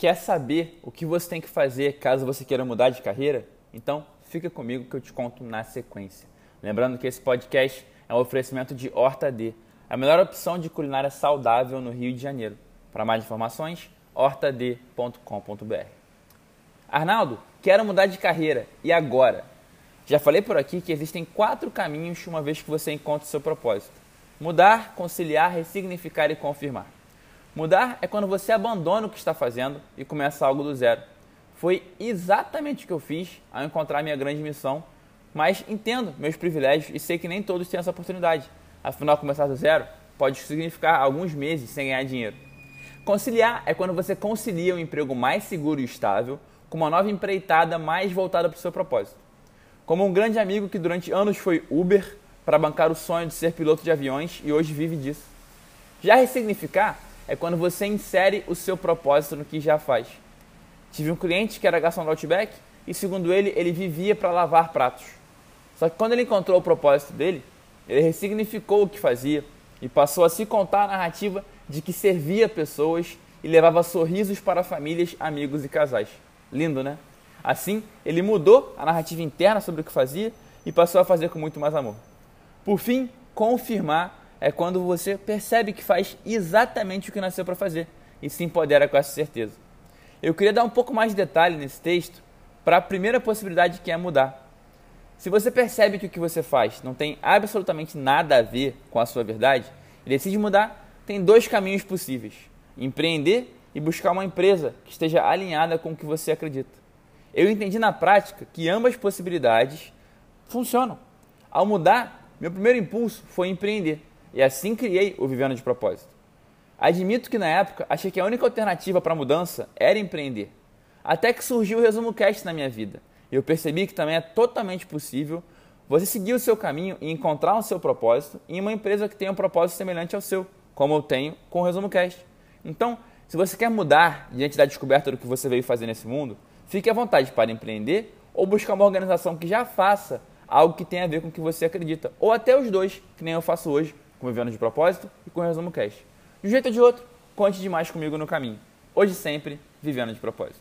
Quer saber o que você tem que fazer caso você queira mudar de carreira? Então fica comigo que eu te conto na sequência. Lembrando que esse podcast é um oferecimento de Horta D, a melhor opção de culinária saudável no Rio de Janeiro. Para mais informações, hortad.com.br. Arnaldo, quero mudar de carreira. E agora? Já falei por aqui que existem quatro caminhos uma vez que você encontra o seu propósito: mudar, conciliar, ressignificar e confirmar. Mudar é quando você abandona o que está fazendo e começa algo do zero. Foi exatamente o que eu fiz ao encontrar minha grande missão, mas entendo meus privilégios e sei que nem todos têm essa oportunidade. Afinal, começar do zero pode significar alguns meses sem ganhar dinheiro. Conciliar é quando você concilia um emprego mais seguro e estável com uma nova empreitada mais voltada para o seu propósito. Como um grande amigo que durante anos foi Uber para bancar o sonho de ser piloto de aviões e hoje vive disso. Já ressignificar é quando você insere o seu propósito no que já faz. Tive um cliente que era garçom do Outback e, segundo ele, ele vivia para lavar pratos. Só que quando ele encontrou o propósito dele, ele ressignificou o que fazia e passou a se contar a narrativa de que servia pessoas e levava sorrisos para famílias, amigos e casais. Lindo, né? Assim, ele mudou a narrativa interna sobre o que fazia e passou a fazer com muito mais amor. Por fim, confirmar é quando você percebe que faz exatamente o que nasceu para fazer e se empodera com essa certeza. Eu queria dar um pouco mais de detalhe nesse texto para a primeira possibilidade que é mudar. Se você percebe que o que você faz não tem absolutamente nada a ver com a sua verdade e decide mudar, tem dois caminhos possíveis: empreender e buscar uma empresa que esteja alinhada com o que você acredita. Eu entendi na prática que ambas possibilidades funcionam. Ao mudar, meu primeiro impulso foi empreender e assim criei o Vivendo de Propósito. Admito que na época achei que a única alternativa para a mudança era empreender. Até que surgiu o Resumo Cast na minha vida. E eu percebi que também é totalmente possível você seguir o seu caminho e encontrar o seu propósito em uma empresa que tenha um propósito semelhante ao seu, como eu tenho com o Resumo Cast. Então, se você quer mudar diante da descoberta do que você veio fazer nesse mundo, fique à vontade para empreender ou buscar uma organização que já faça algo que tenha a ver com o que você acredita, ou até os dois, que nem eu faço hoje, com Vivendo de Propósito e com o Resumo Cash. De um jeito ou de outro, conte demais comigo no caminho. Hoje sempre, Vivendo de Propósito.